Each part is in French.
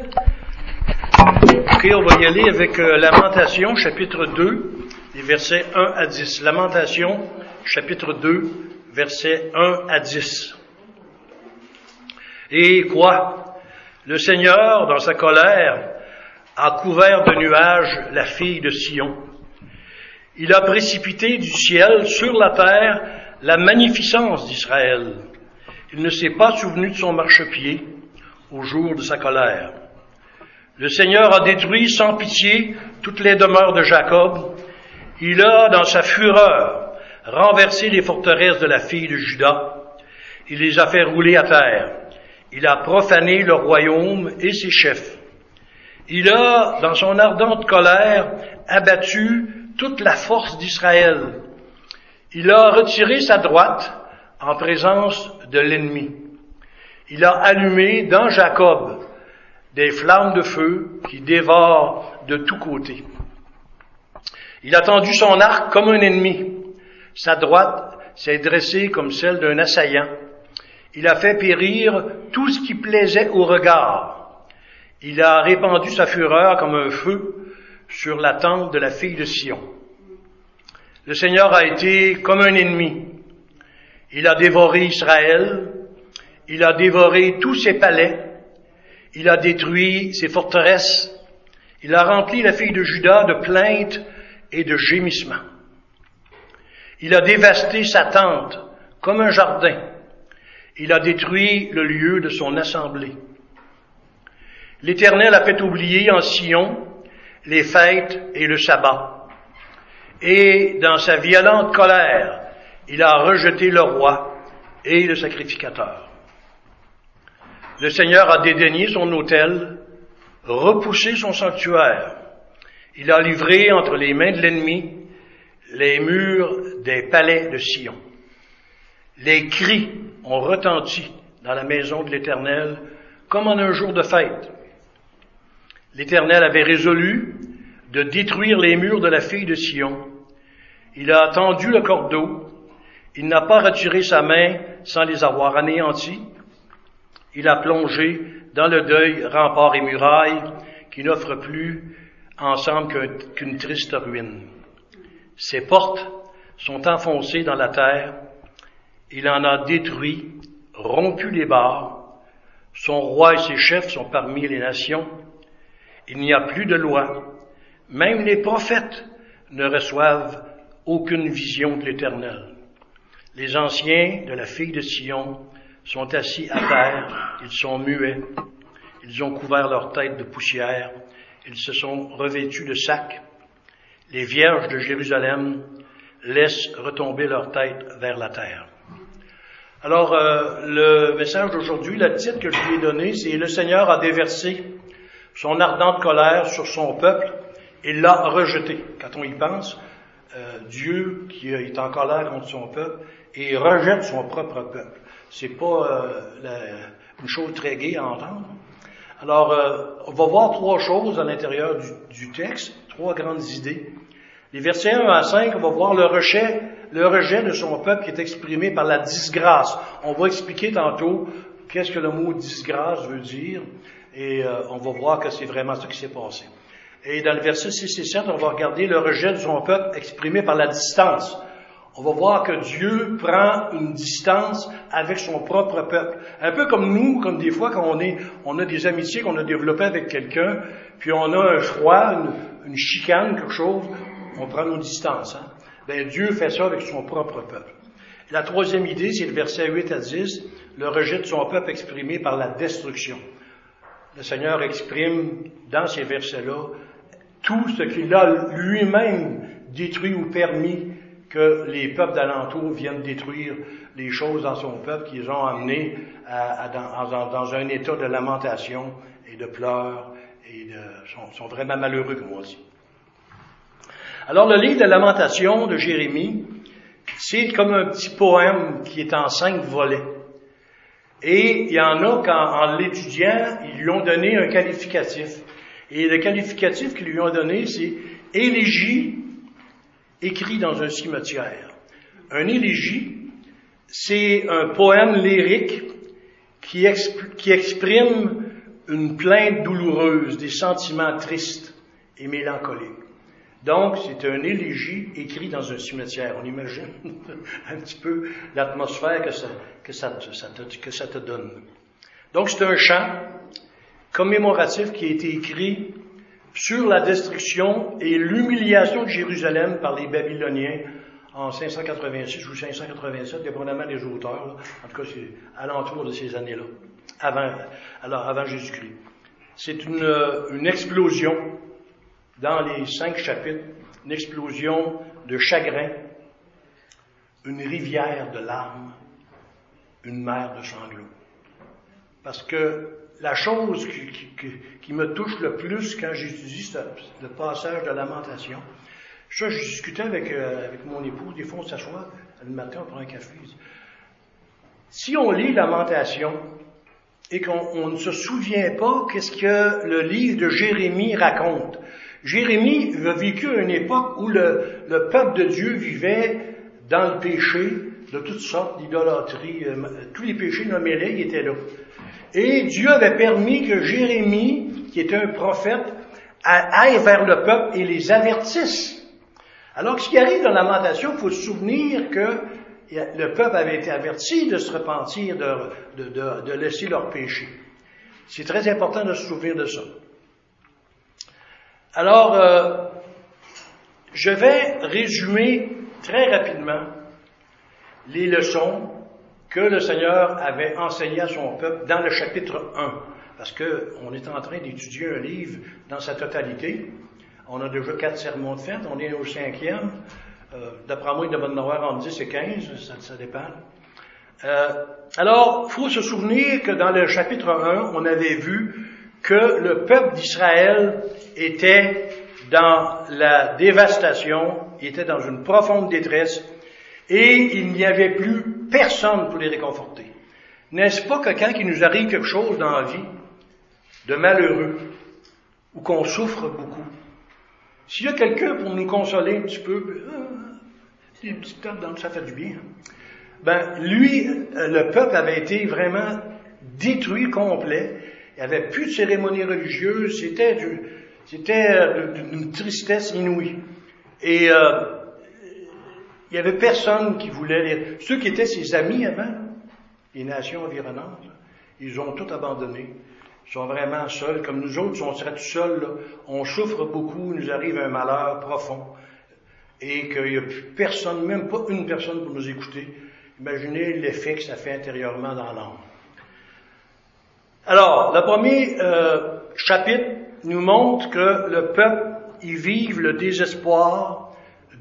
Ok, on va y aller avec euh, Lamentation, chapitre 2, les versets 1 à 10. Lamentation, chapitre 2, versets 1 à 10. Et quoi? Le Seigneur, dans sa colère, a couvert de nuages la fille de Sion. Il a précipité du ciel sur la terre la magnificence d'Israël. Il ne s'est pas souvenu de son marchepied au jour de sa colère. Le Seigneur a détruit sans pitié toutes les demeures de Jacob. Il a, dans sa fureur, renversé les forteresses de la fille de Judas. Il les a fait rouler à terre. Il a profané le royaume et ses chefs. Il a, dans son ardente colère, abattu toute la force d'Israël. Il a retiré sa droite en présence de l'ennemi. Il a allumé dans Jacob des flammes de feu qui dévorent de tous côtés. Il a tendu son arc comme un ennemi. Sa droite s'est dressée comme celle d'un assaillant. Il a fait périr tout ce qui plaisait au regard. Il a répandu sa fureur comme un feu sur la tente de la fille de Sion. Le Seigneur a été comme un ennemi. Il a dévoré Israël. Il a dévoré tous ses palais. Il a détruit ses forteresses. Il a rempli la fille de Judas de plaintes et de gémissements. Il a dévasté sa tente comme un jardin. Il a détruit le lieu de son assemblée. L'Éternel a fait oublier en Sion les fêtes et le sabbat. Et dans sa violente colère, il a rejeté le roi et le sacrificateur. Le Seigneur a dédaigné son autel, repoussé son sanctuaire. Il a livré entre les mains de l'ennemi les murs des palais de Sion. Les cris ont retenti dans la maison de l'Éternel comme en un jour de fête. L'Éternel avait résolu de détruire les murs de la fille de Sion. Il a tendu le cordeau. Il n'a pas retiré sa main sans les avoir anéantis. Il a plongé dans le deuil remparts et murailles qui n'offrent plus ensemble qu'une triste ruine. Ses portes sont enfoncées dans la terre. Il en a détruit, rompu les barres. Son roi et ses chefs sont parmi les nations. Il n'y a plus de loi. Même les prophètes ne reçoivent aucune vision de l'Éternel. Les anciens de la fille de Sion sont assis à terre, ils sont muets, ils ont couvert leur tête de poussière, ils se sont revêtus de sacs. Les vierges de Jérusalem laissent retomber leur tête vers la terre. Alors, euh, le message d'aujourd'hui, le titre que je lui ai donné, c'est Le Seigneur a déversé son ardente colère sur son peuple et l'a rejeté. Quand on y pense, euh, Dieu qui est en colère contre son peuple et rejette son propre peuple. C'est pas euh, la, une chose très gaie à entendre. Alors, euh, on va voir trois choses à l'intérieur du, du, texte, trois grandes idées. Les versets 1 à 5, on va voir le rejet, le rejet de son peuple qui est exprimé par la disgrâce. On va expliquer tantôt qu'est-ce que le mot disgrâce veut dire, et euh, on va voir que c'est vraiment ça qui s'est passé. Et dans le verset 6 et 7, on va regarder le rejet de son peuple exprimé par la distance. On va voir que Dieu prend une distance avec son propre peuple. Un peu comme nous, comme des fois quand on est, on a des amitiés qu'on a développées avec quelqu'un, puis on a un froid, une, chicane, quelque chose, on prend nos distances. Hein? Ben, Dieu fait ça avec son propre peuple. La troisième idée, c'est le verset 8 à 10, le rejet de son peuple exprimé par la destruction. Le Seigneur exprime dans ces versets-là tout ce qu'il a lui-même détruit ou permis que les peuples d'alentour viennent détruire les choses dans son peuple qu'ils ont amené à, à, dans, dans, un état de lamentation et de pleurs et de, sont, sont vraiment malheureux, comme on dit. Alors, le livre de lamentation de Jérémie, c'est comme un petit poème qui est en cinq volets. Et il y en a qu'en en l'étudiant, ils lui ont donné un qualificatif. Et le qualificatif qu'ils lui ont donné, c'est élégie écrit dans un cimetière. Un élégie, c'est un poème lyrique qui, exp qui, exprime une plainte douloureuse, des sentiments tristes et mélancoliques. Donc, c'est un élégie écrit dans un cimetière. On imagine un petit peu l'atmosphère que ça, que ça te donne. Donc, c'est un chant commémoratif qui a été écrit sur la destruction et l'humiliation de Jérusalem par les Babyloniens en 586 ou 587, dépendamment des auteurs. En tout cas, c'est alentour de ces années-là, avant, alors avant Jésus-Christ. C'est une, une explosion dans les cinq chapitres, une explosion de chagrin, une rivière de larmes, une mer de sanglots. Parce que la chose qui, me touche le plus quand j'étudie le passage de lamentation, ça, je discutais avec, euh, avec mon épouse, des fois on s'assoit le matin, on prend un café. Si on lit Lamentation et qu'on ne se souvient pas qu'est-ce que le livre de Jérémie raconte, Jérémie a vécu une époque où le, le peuple de Dieu vivait dans le péché de toutes sortes d'idolâtries, euh, tous les péchés nommés étaient là. Et Dieu avait permis que Jérémie, qui était un prophète, aille vers le peuple et les avertisse. Alors, ce qui arrive dans la lamentation, il faut se souvenir que le peuple avait été averti de se repentir, de, de, laisser leur péché. C'est très important de se souvenir de ça. Alors, euh, je vais résumer très rapidement les leçons que le Seigneur avait enseignées à son peuple dans le chapitre 1, parce qu'on est en train d'étudier un livre dans sa totalité. On a déjà quatre sermons de fête, on est au cinquième. Euh, D'après moi, il devrait en avoir entre 10 et 15, ça, ça dépend. Euh, alors, il faut se souvenir que dans le chapitre 1, on avait vu que le peuple d'Israël était dans la dévastation, était dans une profonde détresse, et il n'y avait plus personne pour les réconforter. N'est-ce pas que quand il nous arrive quelque chose dans la vie, de malheureux, ou qu'on souffre beaucoup, s'il y a quelqu'un pour nous consoler un petit peu, euh, une petite tape ça fait du bien. Ben, lui, euh, le peuple avait été vraiment détruit complet, il n'y avait plus de cérémonie religieuse, c'était c'était euh, d'une tristesse inouïe. Et euh, il n'y avait personne qui voulait les... Ceux qui étaient ses amis avant, les nations environnantes, ils ont tout abandonné. Ils sont vraiment seuls, comme nous autres, on serait tout seuls, on souffre beaucoup, nous arrive un malheur profond, et qu'il n'y a plus personne, même pas une personne pour nous écouter. Imaginez l'effet que ça fait intérieurement dans l'âme. Alors, le premier euh, chapitre nous montre que le peuple y vive le désespoir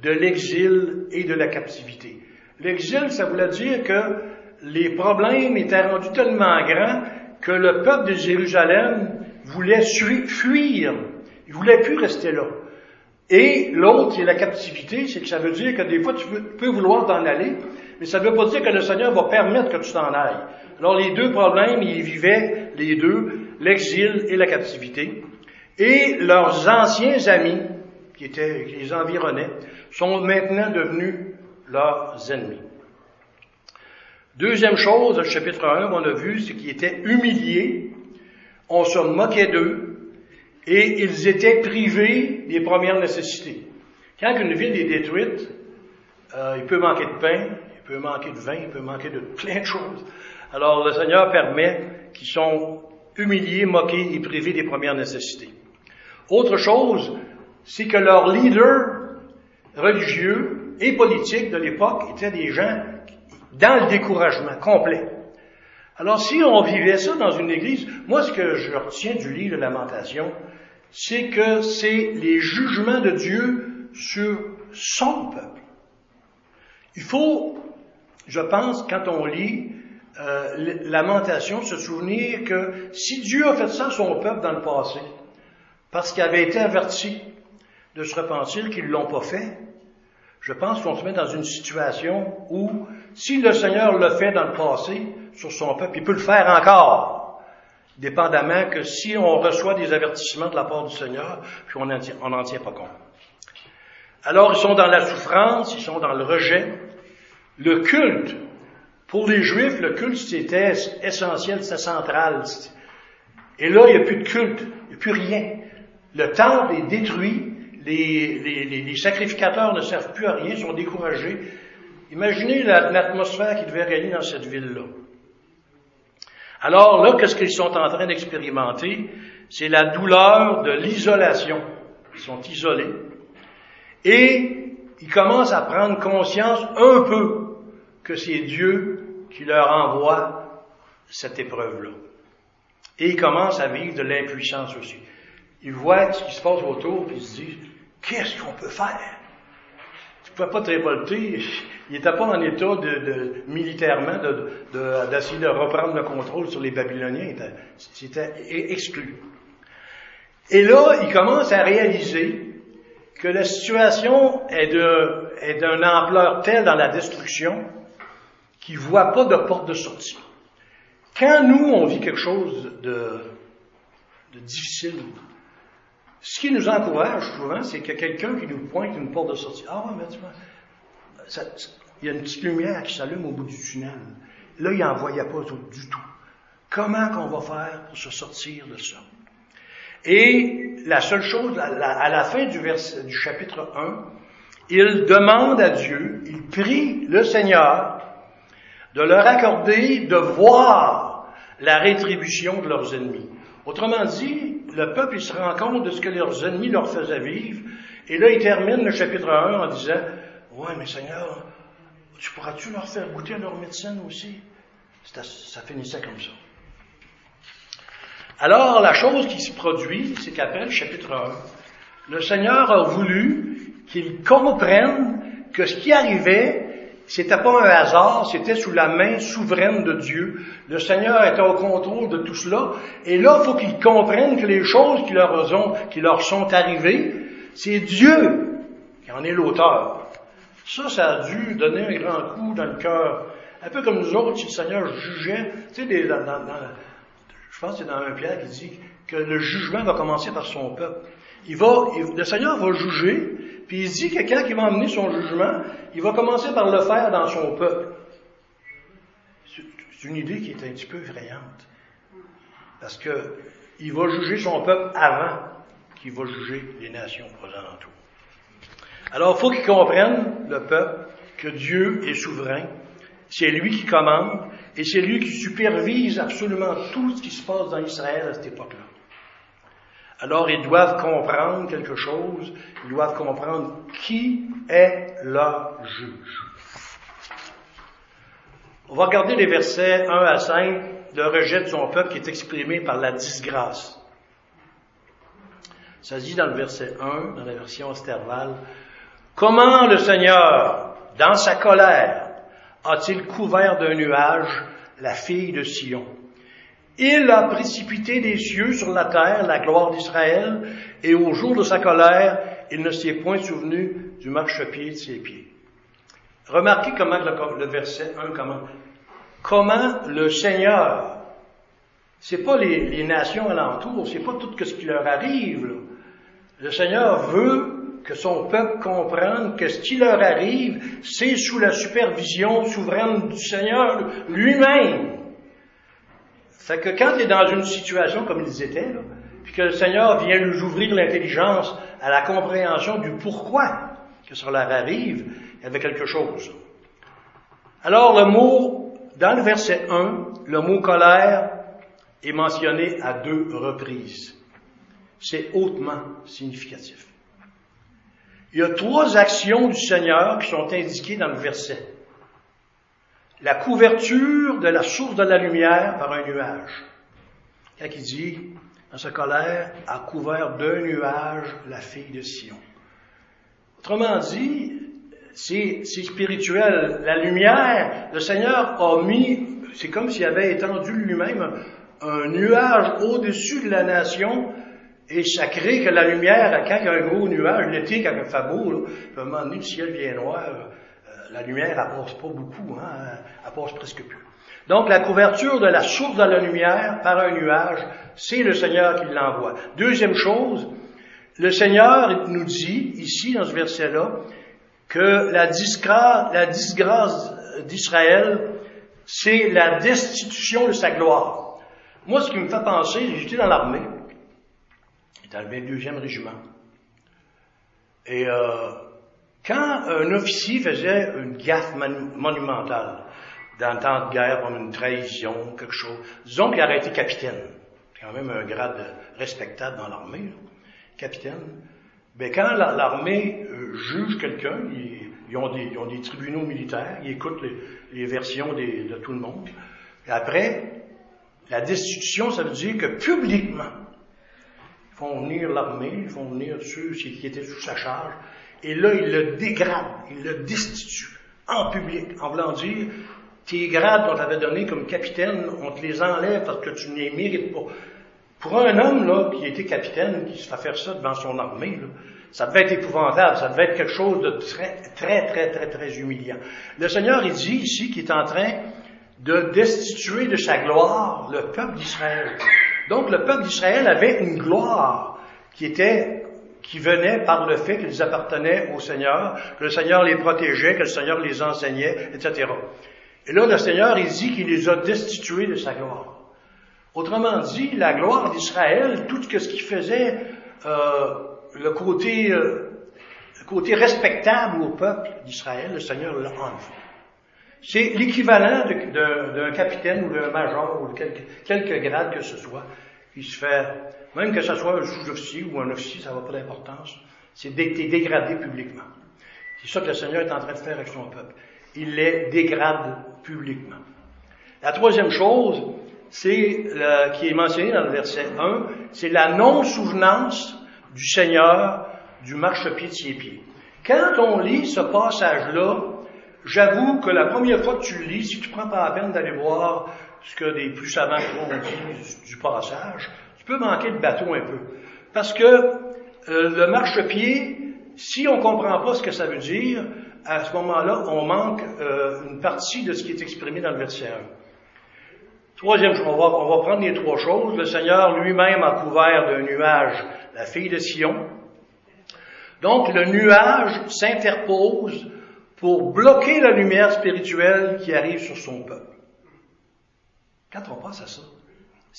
de l'exil et de la captivité. L'exil, ça voulait dire que les problèmes étaient rendus tellement grands que le peuple de Jérusalem voulait fuir. Il voulait plus rester là. Et l'autre, qui est la captivité, c'est que ça veut dire que des fois tu peux vouloir t'en aller, mais ça ne veut pas dire que le Seigneur va permettre que tu t'en ailles. Alors les deux problèmes, ils vivaient les deux, l'exil et la captivité. Et leurs anciens amis, qui, étaient, qui les environnaient, sont maintenant devenus leurs ennemis. Deuxième chose, le chapitre 1, on a vu, c'est qu'ils étaient humiliés, on se moquait d'eux, et ils étaient privés des premières nécessités. Quand une ville est détruite, euh, il peut manquer de pain, il peut manquer de vin, il peut manquer de plein de choses. Alors le Seigneur permet qu'ils sont humiliés, moqués et privés des premières nécessités. Autre chose, c'est que leurs leaders religieux et politiques de l'époque étaient des gens dans le découragement complet. Alors si on vivait ça dans une église, moi ce que je retiens du livre de Lamentation, c'est que c'est les jugements de Dieu sur son peuple. Il faut, je pense, quand on lit euh, lamentation, se souvenir que si Dieu a fait ça à son peuple dans le passé, parce qu'il avait été averti de se repentir qu'ils ne l'ont pas fait, je pense qu'on se met dans une situation où, si le Seigneur le fait dans le passé sur son peuple, il peut le faire encore, dépendamment que si on reçoit des avertissements de la part du Seigneur, puis on n'en tient pas compte. Alors, ils sont dans la souffrance, ils sont dans le rejet. Le culte pour les Juifs, le culte, c'était essentiel, c'était central. Et là, il n'y a plus de culte, il n'y a plus rien. Le temple est détruit, les, sacrificateurs ne servent plus à rien, sont découragés. Imaginez l'atmosphère qui devait régner dans cette ville-là. Alors là, qu'est-ce qu'ils sont en train d'expérimenter? C'est la douleur de l'isolation. Ils sont isolés. Et ils commencent à prendre conscience un peu que c'est Dieu qui leur envoie cette épreuve-là. Et ils commencent à vivre de l'impuissance aussi. Ils voient ce qui se passe autour, puis ils se disent, qu'est-ce qu'on peut faire? Tu ne pouvais pas te révolter. Il n'était pas en état militairement d'essayer de, reprendre le contrôle sur les Babyloniens. C'était exclu. Et là, ils commencent à réaliser que la situation est d'une ampleur telle dans la destruction qu'ils ne voient pas de porte de sortie. Quand nous, on vit quelque chose de difficile, ce qui nous encourage souvent, c'est a quelqu'un qui nous pointe une porte de sortie. Ah ouais, mais tu vois, il y a une petite lumière qui s'allume au bout du tunnel. Là, il n'en voyait pas du tout. Comment qu'on va faire pour se sortir de ça? Et la seule chose, à la fin du, du chapitre 1, il demande à Dieu, il prie le Seigneur de leur accorder de voir la rétribution de leurs ennemis. Autrement dit, le peuple se rend compte de ce que leurs ennemis leur faisaient vivre, et là il termine le chapitre 1 en disant, ouais mais Seigneur, tu pourras-tu leur faire goûter leur médecine aussi? Ça finissait comme ça. Alors, la chose qui se produit, c'est qu'après le chapitre 1, le Seigneur a voulu qu'ils comprennent que ce qui arrivait, c'était pas un hasard, c'était sous la main souveraine de Dieu. Le Seigneur était au contrôle de tout cela. Et là, faut qu'ils comprennent que les choses qui leur, sont arrivées, c'est Dieu qui en est l'auteur. Ça, ça a dû donner un grand coup dans le cœur. Un peu comme nous autres, si le Seigneur jugeait, tu sais, je pense que c'est dans un Pierre qui dit que le jugement va commencer par son peuple. Il va, le Seigneur va juger, puis il dit que quelqu'un qui va amener son jugement, il va commencer par le faire dans son peuple. C'est une idée qui est un petit peu effrayante. Parce que il va juger son peuple avant qu'il va juger les nations alentours. Alors, il faut qu'ils comprennent, le peuple, que Dieu est souverain. C'est lui qui commande, et c'est lui qui supervise absolument tout ce qui se passe dans Israël à cette époque-là. Alors ils doivent comprendre quelque chose, ils doivent comprendre qui est leur juge. On va regarder les versets 1 à 5, le rejet de son peuple qui est exprimé par la disgrâce. Ça dit dans le verset 1, dans la version Esterval, Comment le Seigneur, dans sa colère, a-t-il couvert d'un nuage la fille de Sion? Il a précipité des cieux sur la terre la gloire d'Israël, et au jour de sa colère, il ne s'est point souvenu du marchepied de ses pieds. Remarquez comment le, verset 1 comment. Comment le Seigneur, c'est pas les, nations alentours, c'est pas tout ce qui leur arrive. Le Seigneur veut que son peuple comprenne que ce qui leur arrive, c'est sous la supervision souveraine du Seigneur lui-même. Fait que quand tu es dans une situation comme ils étaient, puis que le Seigneur vient nous ouvrir l'intelligence à la compréhension du pourquoi que ça leur arrive, il y avait quelque chose. Alors le mot, dans le verset 1, le mot colère est mentionné à deux reprises. C'est hautement significatif. Il y a trois actions du Seigneur qui sont indiquées dans le verset. La couverture de la source de la lumière par un nuage. Quand il dit, dans sa colère, a couvert d'un nuage la fille de Sion. Autrement dit, c'est spirituel. La lumière, le Seigneur a mis, c'est comme s'il avait étendu lui-même un nuage au-dessus de la nation et ça crée que la lumière, quand il y a un gros nuage, l'été, quand il fait beau, là, à un moment donné, le ciel vient noir, la lumière, elle passe pas beaucoup, hein, elle passe presque plus. Donc, la couverture de la source de la lumière par un nuage, c'est le Seigneur qui l'envoie. Deuxième chose, le Seigneur nous dit, ici, dans ce verset-là, que la disgrâce, la disgrâce d'Israël, c'est la destitution de sa gloire. Moi, ce qui me fait penser, j'étais dans l'armée, j'étais dans le 22e régiment. Et euh, quand un officier faisait une gaffe monumentale, dans le temps de guerre, comme une trahison, quelque chose, disons qu'il aurait été capitaine. C'est quand même un grade respectable dans l'armée, capitaine. Ben, quand l'armée euh, juge quelqu'un, ils, ont des, tribunaux militaires, ils écoutent les, versions de tout le monde. Et après, la destitution, ça veut dire que publiquement, ils font venir l'armée, ils font venir ceux qui étaient sous sa charge, et là, ils le dégradent, ils le destituent en public, en voulant dire, tes grades qu'on t'avait donnés comme capitaine, on te les enlève parce que tu ne les mérites pas. Pour un homme là, qui était capitaine, qui se fait faire ça devant son armée, là, ça devait être épouvantable, ça devait être quelque chose de très, très, très, très, très humiliant. Le Seigneur, il dit ici qu'il est en train de destituer de sa gloire le peuple d'Israël. Donc le peuple d'Israël avait une gloire qui était qui venait par le fait qu'ils appartenaient au Seigneur, que le Seigneur les protégeait, que le Seigneur les enseignait, etc. Et là, le Seigneur, il dit qu'il les a destitués de sa gloire. Autrement dit, la gloire d'Israël, tout ce qu'il faisait, euh, le côté, euh, le côté respectable au peuple d'Israël, le Seigneur l'a enlevé. C'est l'équivalent d'un capitaine ou d'un major ou de quelque, grade que ce soit qui se fait, même que ce soit un sous-officier ou un officier, ça n'a pas d'importance, c'est d'être dégradé publiquement. C'est ça que le Seigneur est en train de faire avec son peuple. Il les dégrade publiquement. La troisième chose, c'est qui est mentionné dans le verset 1, c'est la non-souvenance du Seigneur du marchepied de ses pieds. Quand on lit ce passage-là, j'avoue que la première fois que tu le lis, si tu prends pas la peine d'aller voir ce que des plus savants ont dit du, passage, peux manquer de bateau un peu. Parce que euh, le marchepied, si on comprend pas ce que ça veut dire, à ce moment-là, on manque euh, une partie de ce qui est exprimé dans le verset 1. Troisième chose, on va, on va prendre les trois choses. Le Seigneur lui-même a couvert d'un nuage la fille de Sion. Donc le nuage s'interpose pour bloquer la lumière spirituelle qui arrive sur son peuple. Quand on pense à ça,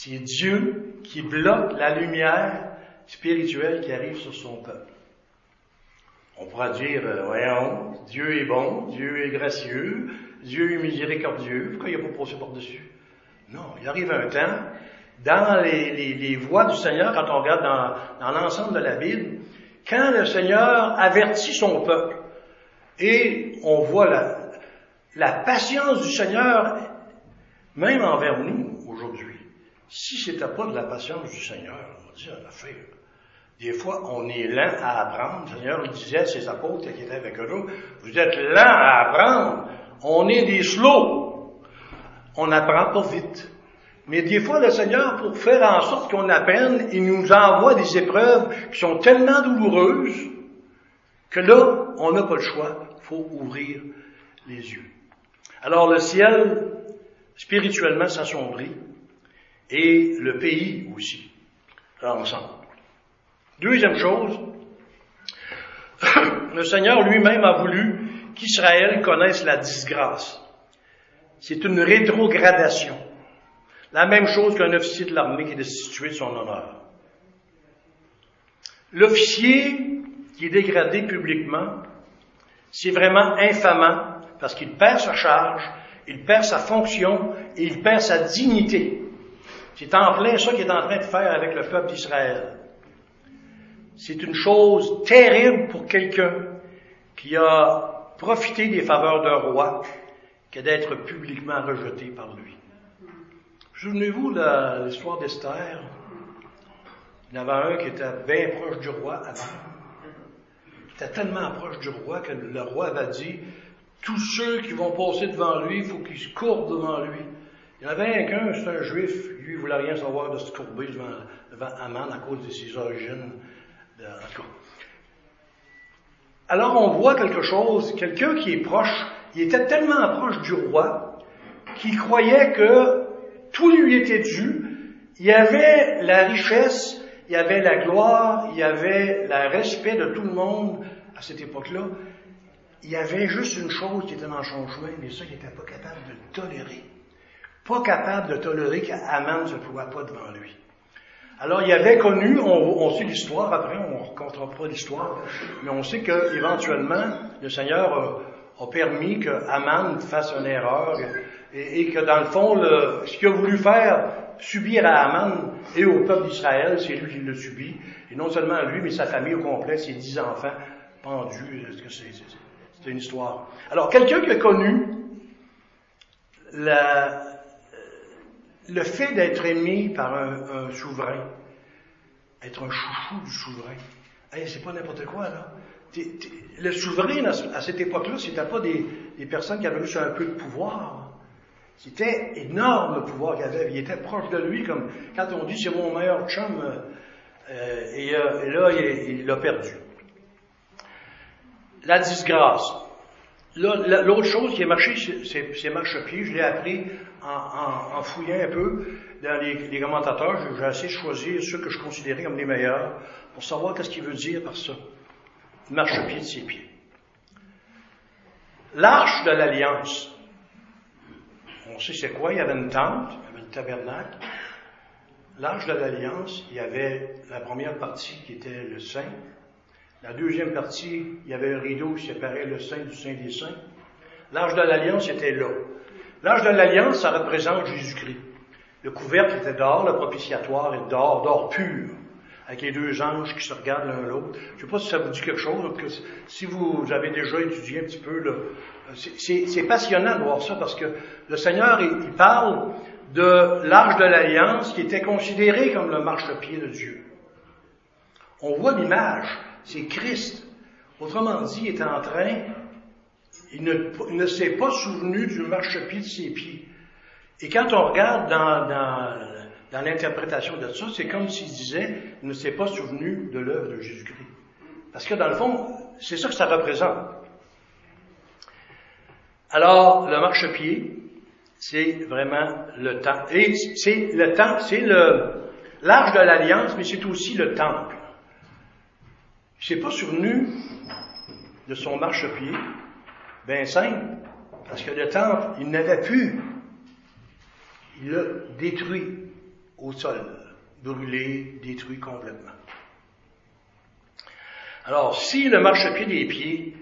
c'est Dieu qui bloque la lumière spirituelle qui arrive sur son peuple. On pourra dire, euh, voyons, Dieu est bon, Dieu est gracieux, Dieu est miséricordieux, pourquoi il n'a pas passé par-dessus? Non, il arrive un temps, dans les, les, voies du Seigneur, quand on regarde dans, dans l'ensemble de la Bible, quand le Seigneur avertit son peuple, et on voit la, la patience du Seigneur, même envers nous aujourd'hui. Si c'était pas de la patience du Seigneur, on va dire l'affaire. Des fois, on est lent à apprendre. Le Seigneur disait à ses apôtres qui étaient avec eux, vous êtes lents à apprendre. On est des slows. On n'apprend pas vite. Mais des fois, le Seigneur, pour faire en sorte qu'on apprenne, il nous envoie des épreuves qui sont tellement douloureuses que là, on n'a pas le choix. Il faut ouvrir les yeux. Alors, le ciel, spirituellement, s'assombrit et le pays aussi, ensemble. Deuxième chose, le Seigneur lui-même a voulu qu'Israël connaisse la disgrâce. C'est une rétrogradation. La même chose qu'un officier de l'armée qui est destitué de son honneur. L'officier qui est dégradé publiquement, c'est vraiment infamant parce qu'il perd sa charge, il perd sa fonction et il perd sa dignité. C'est en plein ça qu'il est en train de faire avec le peuple d'Israël. C'est une chose terrible pour quelqu'un qui a profité des faveurs d'un roi que d'être publiquement rejeté par lui. Souvenez-vous de l'histoire d'Esther. Il y en avait un qui était bien proche du roi avant. Il était tellement proche du roi que le roi avait dit, tous ceux qui vont passer devant lui, il faut qu'ils se courbent devant lui. Il y en avait un c'est un juif, lui, il voulait rien savoir de se courber devant, devant à cause de ses origines alors on voit quelque chose, quelqu'un qui est proche, il était tellement proche du roi qu'il croyait que tout lui était dû. Il avait la richesse, il y avait la gloire, il y avait le respect de tout le monde à cette époque-là. Il y avait juste une chose qui était dans son chemin, mais ça, il n'était pas capable de tolérer. Pas capable de tolérer qu'Aman ne se voit pas devant lui. Alors, il avait connu, on, sait l'histoire, après on ne racontera pas l'histoire, mais on sait qu'éventuellement, le Seigneur a, permis que Aman fasse une erreur et, que dans le fond, ce qu'il a voulu faire subir à Aman et au peuple d'Israël, c'est lui qui l'a subi. Et non seulement lui, mais sa famille au complet, ses dix enfants pendus. C'est une histoire? Alors, quelqu'un qui a connu la, le fait d'être aimé par un, souverain, être un chouchou du souverain, hey, c'est pas n'importe quoi, là. le souverain, à, cette époque-là, c'était pas des, personnes qui avaient juste un peu de pouvoir. C'était énorme le pouvoir qu'il avait. Il était proche de lui, comme quand on dit c'est mon meilleur chum, euh, euh, et, là, il l'a perdu. La disgrâce. L'autre chose qui est marché, c'est marche-pied. Je l'ai appris en, fouillant un peu dans les, commentateurs. J'ai essayé de choisir ceux que je considérais comme les meilleurs pour savoir qu'est-ce qu'il veut dire par ça. Marche-pied de ses pieds. L'arche de l'alliance. On sait c'est quoi. Il y avait une tente, il y avait le tabernacle. L'arche de l'alliance, il y avait la première partie qui était le Saint, la deuxième partie, il y avait un rideau qui séparait le Saint du Saint des Saints. L'âge de l'Alliance était là. L'âge de l'Alliance, ça représente Jésus-Christ. Le couvercle était d'or, le propitiatoire est d'or, d'or pur, avec les deux anges qui se regardent l'un l'autre. Je ne sais pas si ça vous dit quelque chose, si vous avez déjà étudié un petit peu, c'est passionnant de voir ça, parce que le Seigneur, il, parle de l'âge de l'Alliance qui était considéré comme le marchepied de Dieu. On voit l'image c'est Christ. Autrement dit, il est en train, il ne, s'est pas souvenu du marchepied de ses pieds. Et quand on regarde dans, l'interprétation de ça, c'est comme s'il disait, il ne s'est pas souvenu de l'œuvre de Jésus-Christ. Parce que dans le fond, c'est ça que ça représente. Alors, le marchepied, c'est vraiment le temps. Et c'est le temps, c'est l'arche de l'alliance, mais c'est aussi le temple. S'est pas souvenu de son marchepied, ben simple, parce que le temple, il n'avait plus. Il l'a détruit au sol, brûlé, détruit complètement. Alors, si le marchepied des pieds,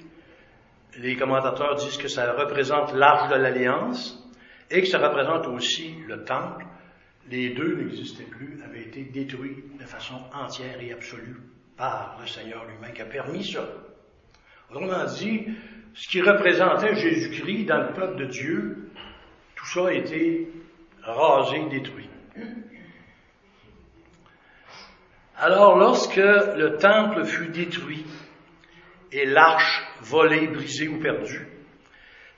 les commentateurs disent que ça représente l'arche de l'alliance et que ça représente aussi le temple, les deux n'existaient plus, avaient été détruits de façon entière et absolue par le Seigneur lui-même qui a permis ça. Autrement dit, ce qui représentait Jésus-Christ dans le peuple de Dieu, tout ça a été rasé, détruit. Alors lorsque le temple fut détruit et l'arche volée, brisée ou perdue,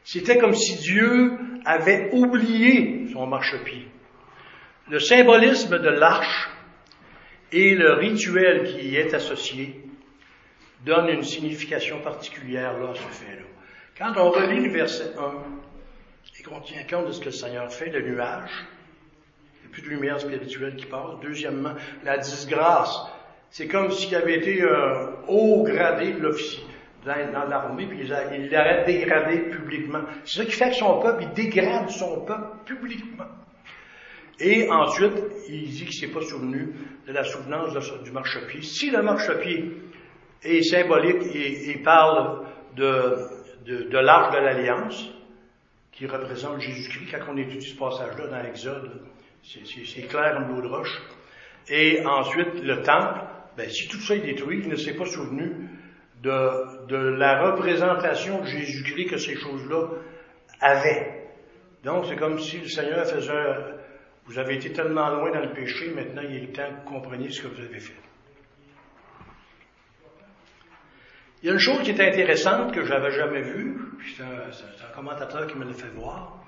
c'était comme si Dieu avait oublié son marchepied. Le symbolisme de l'arche et le rituel qui y est associé donne une signification particulière là, à ce fait-là. Quand on relit le verset 1 et qu'on tient compte de ce que le Seigneur fait, le nuage, il n'y a plus de lumière spirituelle qui passe. Deuxièmement, la disgrâce. C'est comme s'il avait été un haut gradé de l'officier dans, l'armée, puis il l'aurait dégradé publiquement. C'est ça qui fait que son peuple, il dégrade son peuple publiquement. Et ensuite, il dit qu'il ne s'est pas souvenu de la souvenance du marchepied. Si le marchepied est symbolique et, parle de, de, de l'arche de l'Alliance, qui représente Jésus-Christ, quand on étudie ce passage-là dans l'Exode, c'est clair comme l'eau de roche. Et ensuite, le temple, ben, si tout ça est détruit, il ne s'est pas souvenu de, de la représentation de Jésus-Christ que ces choses-là avaient. Donc, c'est comme si le Seigneur faisait vous avez été tellement loin dans le péché, maintenant il est temps que vous compreniez ce que vous avez fait. Il y a une chose qui est intéressante que je n'avais jamais vue, c'est un, commentateur qui me l'a fait voir.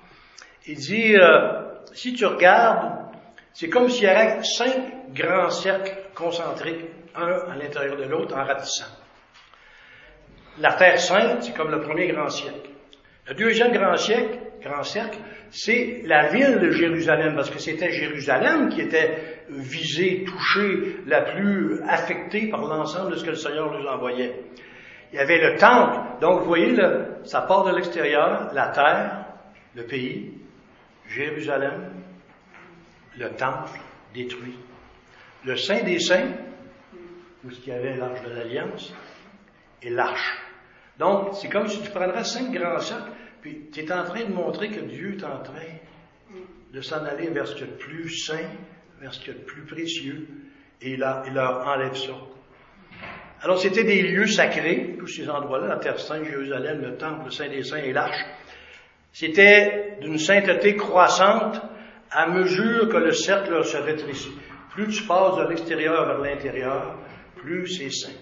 Il dit, euh, si tu regardes, c'est comme s'il y avait cinq grands cercles concentriques, un à l'intérieur de l'autre, en ratissant. La Terre sainte, c'est comme le premier grand siècle. Le deuxième grand siècle, grand cercle, c'est la ville de Jérusalem, parce que c'était Jérusalem qui était visée, touchée, la plus affectée par l'ensemble de ce que le Seigneur nous envoyait. Il y avait le temple, donc vous voyez, ça part de l'extérieur, la terre, le pays, Jérusalem, le temple détruit, le Saint des Saints, où il y avait l'arche de l'Alliance, et l'arche. Donc, c'est comme si tu prendrais cinq grands sacs, puis tu es en train de montrer que Dieu est en train de s'en aller vers ce qu'il y a de plus saint, vers ce qu'il y a de plus précieux, et il, leur enlève ça. Alors, c'était des lieux sacrés, tous ces endroits-là, la Terre Sainte, Jérusalem, le Temple, le Saint des Saints et l'Arche. C'était d'une sainteté croissante à mesure que le cercle se rétrécit. Plus tu passes de l'extérieur vers l'intérieur, plus c'est saint.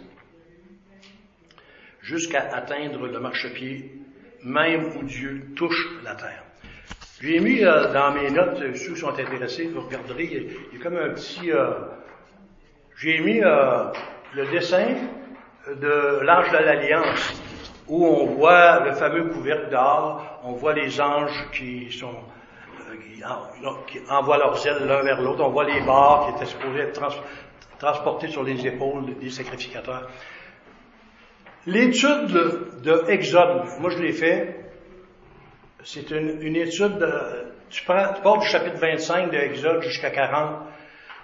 Jusqu'à atteindre le marchepied même où Dieu touche la terre. J'ai mis euh, dans mes notes, ceux qui sont intéressés, vous regarderez, il y a, comme un petit... Euh, j'ai mis euh, le dessin de l'Arche de l'Alliance, où on voit le fameux couvercle d'or, on voit les anges qui sont qui, envoient leurs ailes l'un vers l'autre, on voit les barres qui étaient supposés être transportés sur les épaules des sacrificateurs. L'étude de, Exode, moi je l'ai fait, c'est une, étude, de, tu, prends, tu pars du chapitre 25 de Exode jusqu'à 40,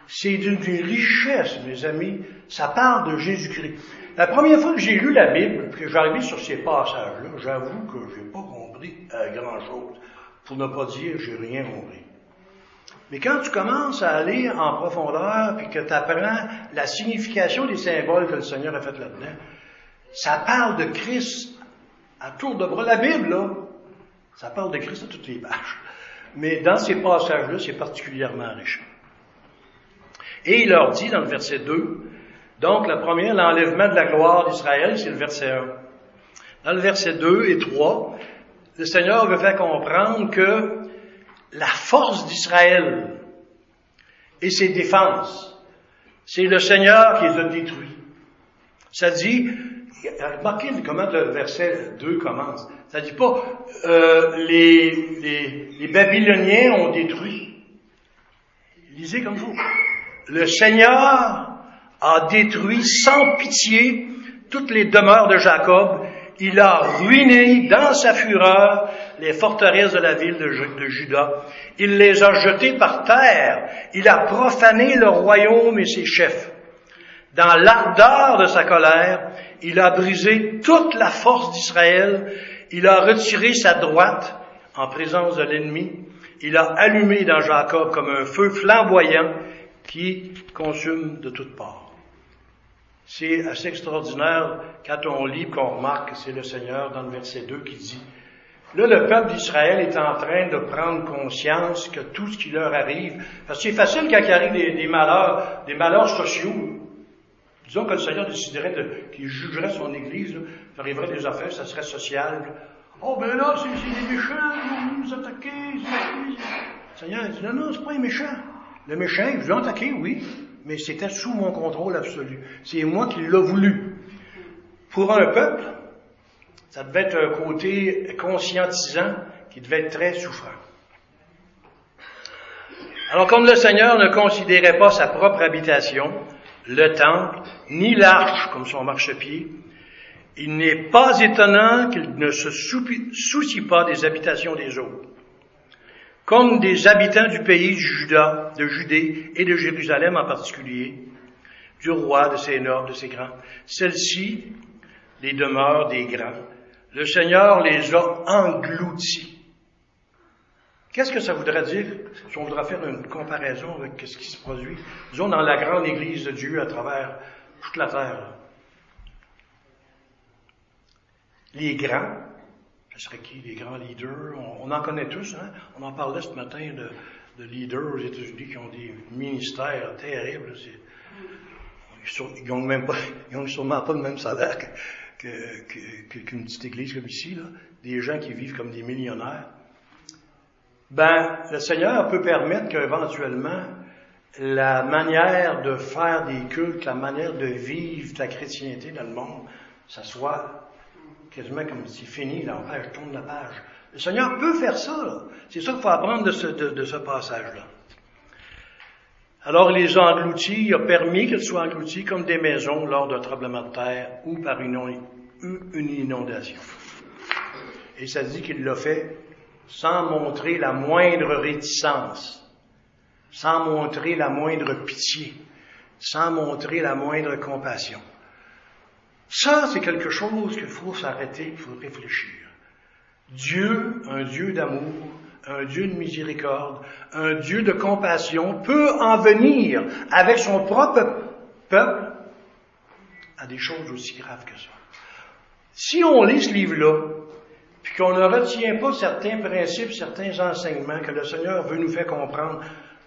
c'est d'une richesse, mes amis, ça parle de Jésus-Christ. La première fois que j'ai lu la Bible, que j'arrivais sur ces passages-là, j'avoue que j'ai pas compris euh, grand-chose. Pour ne pas dire, j'ai rien compris. Mais quand tu commences à aller en profondeur, puis que tu apprends la signification des symboles que le Seigneur a fait là-dedans, ça parle de Christ à tour de bras. La Bible, là, ça parle de Christ à toutes les pages. Mais dans ces passages-là, c'est particulièrement riche. Et il leur dit dans le verset 2, donc la première, l'enlèvement de la gloire d'Israël, c'est le verset 1. Dans le verset 2 et 3, le Seigneur veut faire comprendre que la force d'Israël et ses défenses, c'est le Seigneur qui les a détruits. Ça dit, Remarquez comment le verset 2 commence. Ça dit pas euh, les, les, les, Babyloniens ont détruit. Lisez comme vous. Le Seigneur a détruit sans pitié toutes les demeures de Jacob. Il a ruiné dans sa fureur les forteresses de la ville de, de Juda. Il les a jetées par terre. Il a profané le royaume et ses chefs. Dans l'ardeur de sa colère, il a brisé toute la force d'Israël, il a retiré sa droite en présence de l'ennemi, il a allumé dans Jacob comme un feu flamboyant qui consume de toutes parts. C'est assez extraordinaire quand on lit, qu'on remarque que c'est le Seigneur dans le verset 2 qui dit, Là, le peuple d'Israël est en train de prendre conscience que tout ce qui leur arrive, parce que c'est facile quand il arrive des malheurs, des malheurs sociaux, Disons que le Seigneur déciderait qu'il jugerait son Église, il arriverait des affaires, ça serait social. Oh, ben là, c'est des méchants, ils vont nous attaquer. Le Seigneur dit, non, non, c'est pas les méchants. Le méchant, ils ont attaqué, oui, mais c'était sous mon contrôle absolu. C'est moi qui l'ai voulu. Pour un peuple, ça devait être un côté conscientisant qui devait être très souffrant. Alors, comme le Seigneur ne considérait pas sa propre habitation, le temple, ni l'arche comme son marchepied, il n'est pas étonnant qu'il ne se soucie pas des habitations des autres. Comme des habitants du pays Juda, de Judée et de Jérusalem en particulier, du roi, de ses nobles, de ses grands. Celles-ci, les demeures des grands. Le Seigneur les a engloutis. Qu'est-ce que ça voudrait dire si on voudrait faire une comparaison avec ce qui se produit, disons, dans la grande Église de Dieu à travers toute la terre? Les grands, ce serait qui les grands leaders? On, en connaît tous, hein? On en parlait ce matin de, leaders aux États-Unis qui ont des ministères terribles. Ils pas, ils sûrement pas le même salaire qu'une petite église comme ici, là. Des gens qui vivent comme des millionnaires ben, le Seigneur peut permettre qu'éventuellement, la manière de faire des cultes, la manière de vivre ta chrétienté dans le monde, ça soit quasiment comme si fini, là, je tourne la page. Le Seigneur peut faire ça, C'est ça qu'il faut apprendre de ce, de, ce passage-là. Alors, il les a engloutis, il a permis qu'ils soient engloutis comme des maisons lors d'un tremblement de terre ou par une, une inondation. Et ça dit qu'il l'a fait sans montrer la moindre réticence, sans montrer la moindre pitié, sans montrer la moindre compassion. Ça, c'est quelque chose qu'il faut s'arrêter, il faut réfléchir. Dieu, un Dieu d'amour, un Dieu de miséricorde, un Dieu de compassion, peut en venir avec son propre peuple à des choses aussi graves que ça. Si on lit ce livre-là, puis qu'on ne retient pas certains principes, certains enseignements que le Seigneur veut nous faire comprendre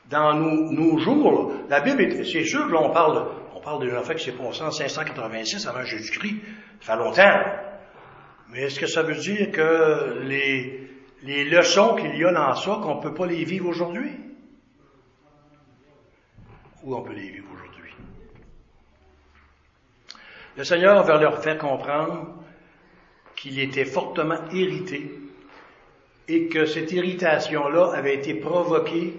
dans nos, jours, la Bible, c'est sûr que parle, on parle d'un fait qui s'est passé en 586 avant Jésus-Christ, ça fait longtemps. Mais est-ce que ça veut dire que les, les leçons qu'il y a dans ça, qu'on ne peut pas les vivre aujourd'hui? Ou on peut les vivre aujourd'hui? Le Seigneur veut leur faire comprendre qu'il était fortement irrité et que cette irritation-là avait été provoquée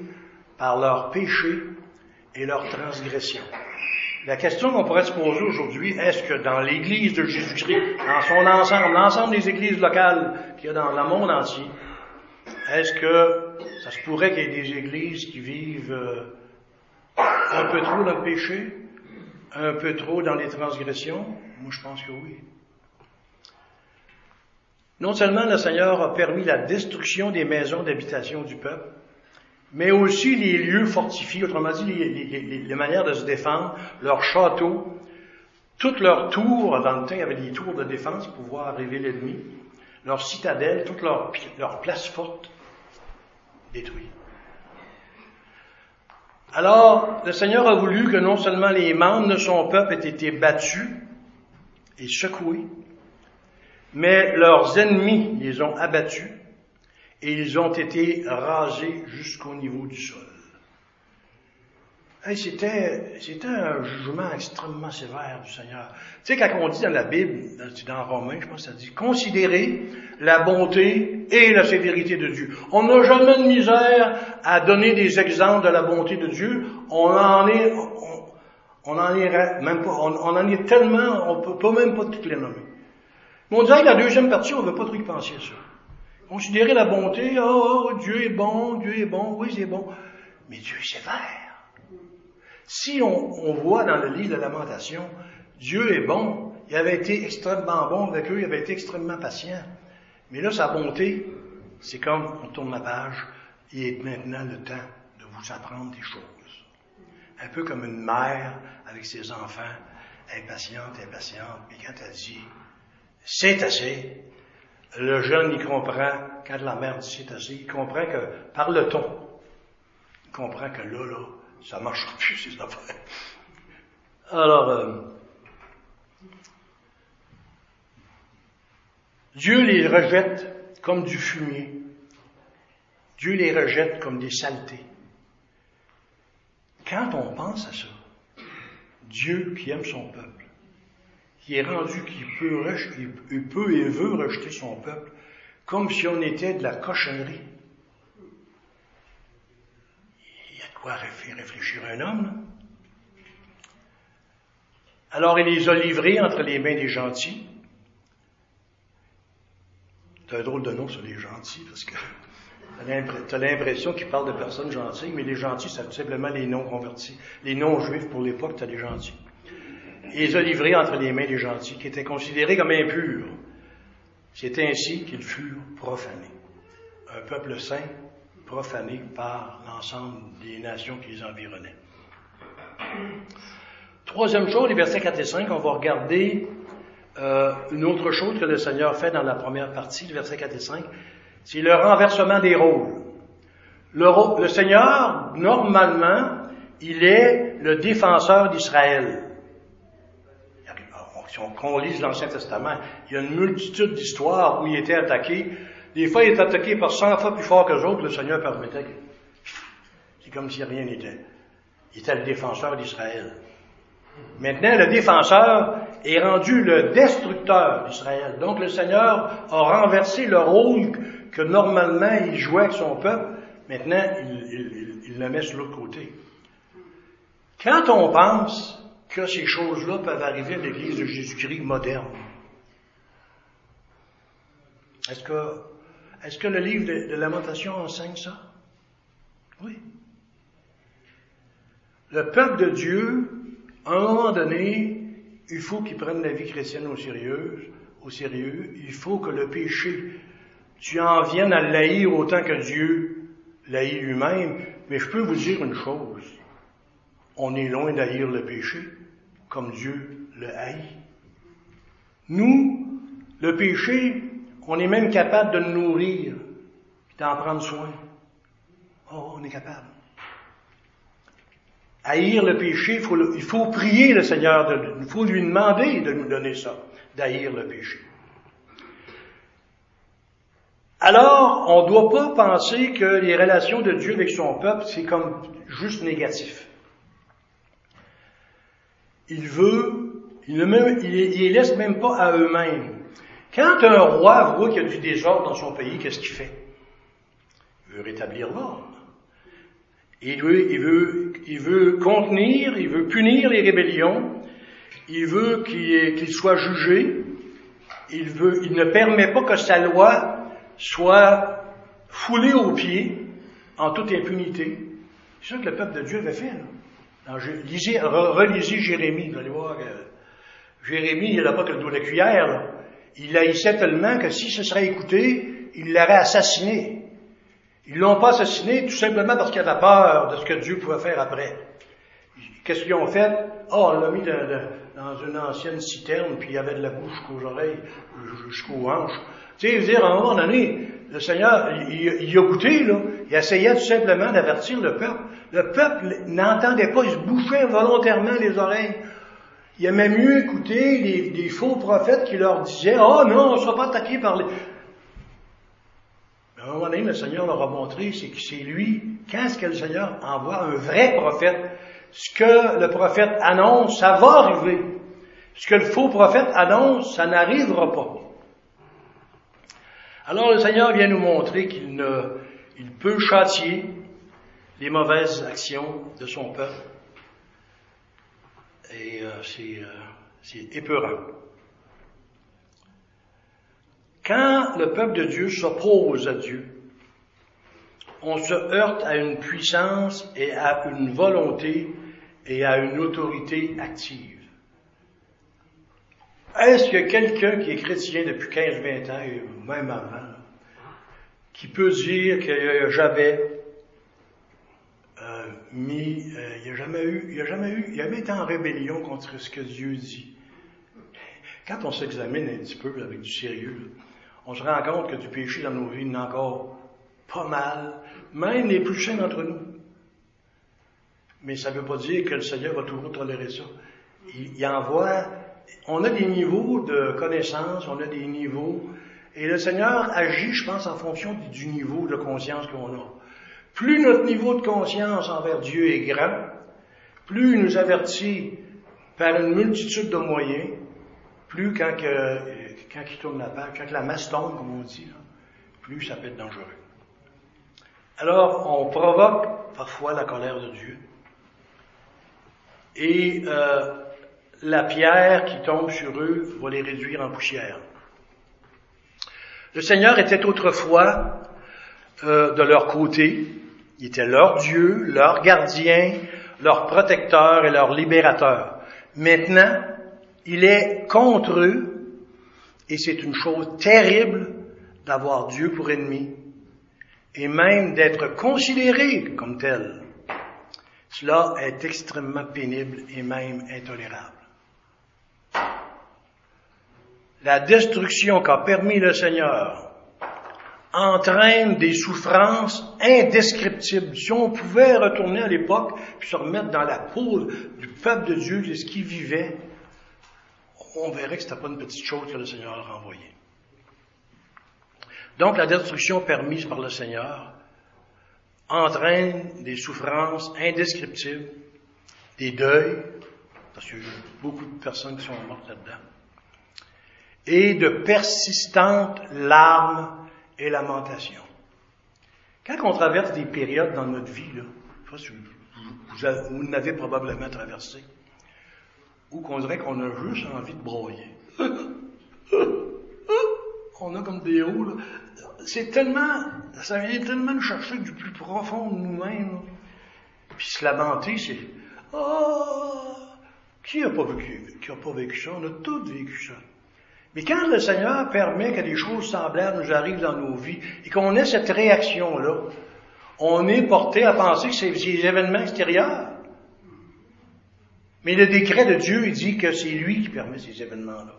par leur péché et leur transgression. La question qu'on pourrait se poser aujourd'hui, est-ce que dans l'Église de Jésus-Christ, dans son ensemble, l'ensemble des églises locales qu'il y a dans le monde entier, est-ce que ça se pourrait qu'il y ait des églises qui vivent euh, un peu trop dans le péché, un peu trop dans les transgressions? Moi, je pense que oui. Non seulement le Seigneur a permis la destruction des maisons d'habitation du peuple, mais aussi les lieux fortifiés, autrement dit les, manières de se défendre, leurs châteaux, toutes leurs tours, dans le temps il y avait des tours de défense pour pouvoir arriver l'ennemi, leurs citadelles, toutes leurs, leurs places fortes détruites. Alors, le Seigneur a voulu que non seulement les membres de son peuple aient été battus et secoués, mais leurs ennemis les ont abattus et ils ont été rasés jusqu'au niveau du sol. c'était, c'était un jugement extrêmement sévère du Seigneur. Tu sais, quand on dit dans la Bible, dans Romains, je pense que ça dit, considérer la bonté et la sévérité de Dieu. On n'a jamais de misère à donner des exemples de la bonté de Dieu. On en est, on, en est même pas, on, en est tellement, on peut pas même pas toutes les nommer. Mais on dirait que la deuxième partie, on ne veut pas trop y penser ça. Considérer la bonté, oh, oh, Dieu est bon, Dieu est bon, oui, c'est bon. Mais Dieu est sévère. Si on, voit dans le livre de la lamentation, Dieu est bon, il avait été extrêmement bon avec eux, il avait été extrêmement patient. Mais là, sa bonté, c'est comme, on tourne la page, il est maintenant le temps de vous apprendre des choses. Un peu comme une mère avec ses enfants, impatiente, impatiente, et quand elle dit, c'est assez, le jeune, il comprend, quand la mère dit c'est assez, il comprend que par le ton, il comprend que là, là, ça marche plus, ces affaires. Alors, euh, Dieu les rejette comme du fumier. Dieu les rejette comme des saletés. Quand on pense à ça, Dieu qui aime son peuple, qui est rendu qu'il peut, et veut rejeter son peuple, comme si on était de la cochonnerie. Il y a de quoi réfléchir un homme. Alors il les a livrés entre les mains des gentils. C'est un drôle de nom sur les gentils, parce que tu as l'impression qu'ils parlent de personnes gentilles, mais les gentils, c'est tout simplement les non-convertis. Les non-juifs, pour l'époque, tu as des gentils et les a livrés entre les mains des gentils, qui étaient considérés comme impurs. C'est ainsi qu'ils furent profanés. Un peuple saint profané par l'ensemble des nations qui les environnaient. Troisième chose, les versets 4 et 5, on va regarder euh, une autre chose que le Seigneur fait dans la première partie, le verset 4 et 5, c'est le renversement des rôles. Le, le Seigneur, normalement, il est le défenseur d'Israël si on, lise l'Ancien Testament, il y a une multitude d'histoires où il était attaqué. Des fois, il est attaqué par 100 fois plus fort que les autres, le Seigneur permettait. C'est comme si rien n'était. Il était le défenseur d'Israël. Maintenant, le défenseur est rendu le destructeur d'Israël. Donc, le Seigneur a renversé le rôle que normalement il jouait avec son peuple. Maintenant, il le met sur l'autre côté. Quand on pense que ces choses-là peuvent arriver à l'Église de Jésus-Christ moderne. Est-ce que, Est-ce que le livre de, Lamentation enseigne ça? Oui. Le peuple de Dieu, à un moment donné, il faut qu'il prenne la vie chrétienne au sérieux, au sérieux. Il faut que le péché, tu en viennes à l'haïr autant que Dieu l'haït lui-même. Mais je peux vous dire une chose. On est loin d'haïr le péché comme Dieu le haït. Nous, le péché, on est même capable de le nourrir, d'en prendre soin. Oh, on est capable haïr le péché, il faut, il faut prier le Seigneur, de, il faut lui demander de nous donner ça, d'haïr le péché. Alors, on ne doit pas penser que les relations de Dieu avec son peuple, c'est comme juste négatif. Il veut, il ne même, il, les laisse même pas à eux-mêmes. Quand un roi voit qu'il y a du désordre dans son pays, qu'est-ce qu'il fait? Il veut rétablir l'ordre. Il veut, il veut, il veut contenir, il veut punir les rébellions, il veut qu'il soit jugé, il, veut, il ne permet pas que sa loi soit foulée aux pieds en toute impunité. C'est ça que le peuple de Dieu avait fait. Là. Lisez, relisez Jérémie, vous allez voir Jérémie, il n'a pas que le dos de cuillère. Là. Il haïssait tellement que si ce serait écouté, il l'aurait assassiné. Ils l'ont pas assassiné tout simplement parce qu'il avait peur de ce que Dieu pouvait faire après. Qu'est-ce qu'ils ont fait? Oh, on l'a mis dans une ancienne citerne, puis il y avait de la bouche jusqu'aux oreilles, jusqu'aux hanches. Tu sais, dire, à un moment donné, le Seigneur, il, a goûté, là. Il essayait tout simplement d'avertir le peuple. Le peuple n'entendait pas, il se bouchait volontairement les oreilles. Il aimait mieux écouter des, faux prophètes qui leur disaient, oh non, on ne sera pas attaqué par les, à un moment donné, le Seigneur leur a montré, c'est que c'est lui, quand est-ce que le Seigneur envoie un vrai prophète, ce que le prophète annonce, ça va arriver. Ce que le faux prophète annonce, ça n'arrivera pas. Alors le Seigneur vient nous montrer qu'il ne, il peut châtier les mauvaises actions de son peuple. Et euh, c'est, euh, épeurant. Quand le peuple de Dieu s'oppose à Dieu, on se heurte à une puissance et à une volonté et à une autorité active. Est-ce que quelqu'un qui est chrétien depuis 15-20 ans, et même avant, qui peut dire que j'avais mis, euh, il n'a jamais eu, il a jamais eu, il a jamais été en rébellion contre ce que Dieu dit. Quand on s'examine un petit peu avec du sérieux, on se rend compte que du péché dans nos vies, il a encore pas mal, même les plus saints d'entre nous. Mais ça ne veut pas dire que le Seigneur va toujours tolérer ça. Il, il envoie, on a des niveaux de connaissance, on a des niveaux, et le Seigneur agit, je pense, en fonction du niveau de conscience qu'on a. Plus notre niveau de conscience envers Dieu est grand, plus il nous avertit par une multitude de moyens, plus quand, que, quand il tourne la page, quand la masse tombe, comme on dit, plus ça peut être dangereux. Alors, on provoque parfois la colère de Dieu. Et euh, la pierre qui tombe sur eux va les réduire en poussière. Le Seigneur était autrefois euh, de leur côté. Il était leur Dieu, leur gardien, leur protecteur et leur libérateur. Maintenant, il est contre eux, et c'est une chose terrible d'avoir Dieu pour ennemi, et même d'être considéré comme tel. Cela est extrêmement pénible et même intolérable. La destruction qu'a permis le Seigneur entraîne des souffrances indescriptibles. Si on pouvait retourner à l'époque puis se remettre dans la peau du peuple de Dieu, de ce qui vivait, on verrait que ce pas une petite chose que le Seigneur a envoyée. Donc la destruction permise par le Seigneur entraîne des souffrances indescriptibles, des deuils, parce qu'il y a beaucoup de personnes qui sont mortes là-dedans, et de persistantes larmes et lamentations. Quand on traverse des périodes dans notre vie, là, vous, vous, vous n'avez probablement traversé, ou qu'on dirait qu'on a juste envie de broyer. on a comme des hauts, c'est tellement, ça vient tellement nous chercher du plus profond de nous-mêmes. Puis se lamenter, c'est, oh, qui a pas vécu, qui a pas vécu ça? On a tous vécu ça. Mais quand le Seigneur permet que des choses semblables nous arrivent dans nos vies et qu'on ait cette réaction-là, on est porté à penser que c'est des événements extérieurs. Mais le décret de Dieu, il dit que c'est lui qui permet ces événements-là.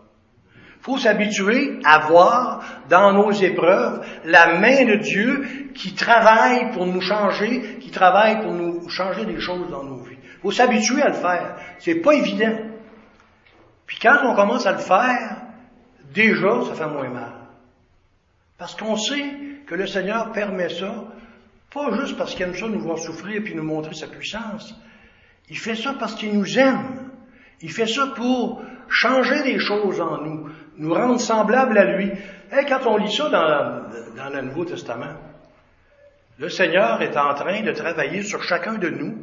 Il faut s'habituer à voir dans nos épreuves la main de Dieu qui travaille pour nous changer, qui travaille pour nous changer des choses dans nos vies. Il faut s'habituer à le faire. C'est pas évident. Puis quand on commence à le faire, déjà, ça fait moins mal. Parce qu'on sait que le Seigneur permet ça, pas juste parce qu'il aime ça nous voir souffrir puis nous montrer sa puissance, il fait ça parce qu'il nous aime. Il fait ça pour changer des choses en nous, nous rendre semblables à lui. Et quand on lit ça dans le Nouveau Testament, le Seigneur est en train de travailler sur chacun de nous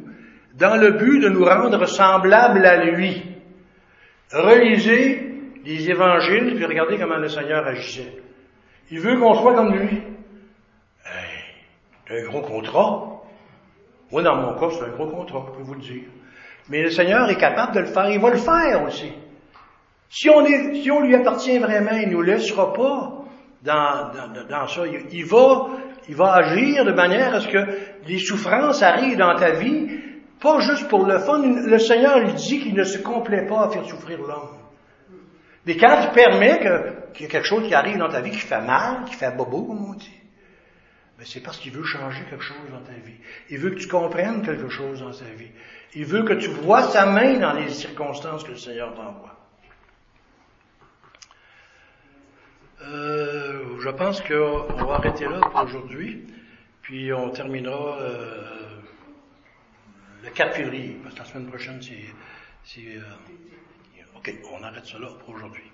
dans le but de nous rendre semblables à lui. Relisez les évangiles, puis regardez comment le Seigneur agissait. Il veut qu'on soit comme lui. c'est un gros contrat. Moi, dans mon cas, c'est un gros contrat, je peux vous le dire. Mais le Seigneur est capable de le faire, il va le faire aussi. Si on, est, si on lui appartient vraiment, il ne nous laissera pas dans, dans, dans ça. Il, va, il va agir de manière à ce que les souffrances arrivent dans ta vie, pas juste pour le fun. Le Seigneur lui dit qu'il ne se complaît pas à faire souffrir l'homme. Mais quand il permet qu'il y ait quelque chose qui arrive dans ta vie qui fait mal, qui fait bobo, comme on dit, c'est parce qu'il veut changer quelque chose dans ta vie. Il veut que tu comprennes quelque chose dans ta vie. Il veut que tu vois sa main dans les circonstances que le Seigneur t'envoie. Euh, je pense qu'on va arrêter là pour aujourd'hui, puis on terminera euh, le 4 février, parce que la semaine prochaine, c'est... OK, on arrête cela pour aujourd'hui.